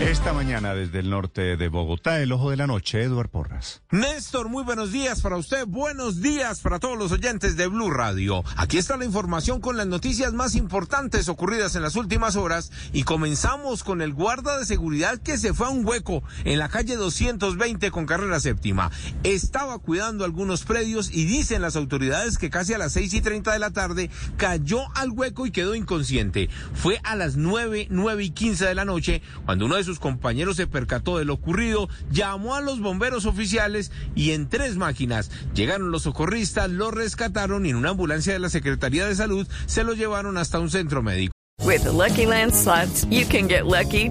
Esta mañana desde el norte de Bogotá, el ojo de la noche, Eduard Porras. Néstor, muy buenos días para usted, buenos días para todos los oyentes de Blue Radio. Aquí está la información con las noticias más importantes ocurridas en las últimas horas y comenzamos con el guarda de seguridad que se fue a un hueco en la calle 220 con carrera séptima. Estaba cuidando algunos predios y dicen las autoridades que casi a las 6 y 30 de la tarde cayó al hueco y quedó inconsciente. Fue a las 9, 9 y 15 de la noche cuando uno de sus compañeros se percató de lo ocurrido, llamó a los bomberos oficiales y en tres máquinas llegaron los socorristas, lo rescataron y en una ambulancia de la Secretaría de Salud se lo llevaron hasta un centro médico. Lucky.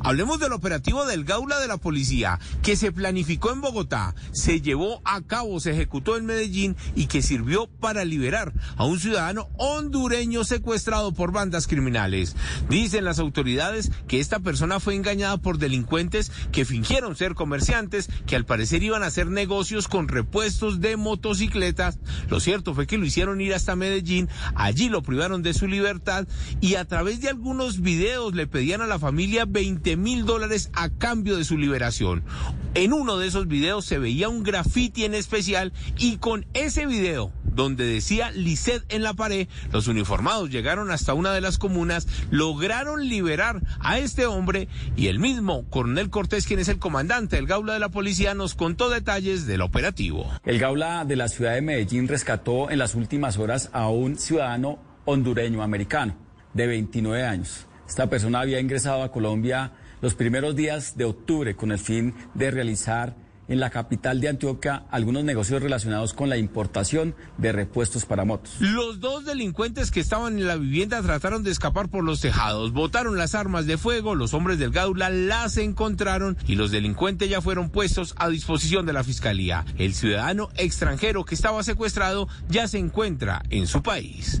Hablemos del operativo del Gaula de la Policía, que se planificó en Bogotá, se llevó a cabo, se ejecutó en Medellín y que sirvió para liberar a un ciudadano hondureño secuestrado por bandas criminales. Dicen las autoridades que esta persona fue engañada por delincuentes que fingieron ser comerciantes, que al parecer iban a hacer negocios con repuestos de motocicletas. Lo cierto fue que lo hicieron ir hasta Medellín, allí lo privaron de su libertad y a través de algunos videos le pedían a la familia 20 mil dólares a cambio de su liberación. En uno de esos videos se veía un graffiti en especial y con ese video donde decía Lisset en la pared, los uniformados llegaron hasta una de las comunas, lograron liberar a este hombre y el mismo coronel Cortés, quien es el comandante del Gaula de la Policía, nos contó detalles del operativo. El Gaula de la ciudad de Medellín rescató en las últimas horas a un ciudadano hondureño americano de 29 años. Esta persona había ingresado a Colombia los primeros días de octubre con el fin de realizar en la capital de Antioquia algunos negocios relacionados con la importación de repuestos para motos. Los dos delincuentes que estaban en la vivienda trataron de escapar por los tejados, botaron las armas de fuego, los hombres del Gaula las encontraron y los delincuentes ya fueron puestos a disposición de la fiscalía. El ciudadano extranjero que estaba secuestrado ya se encuentra en su país.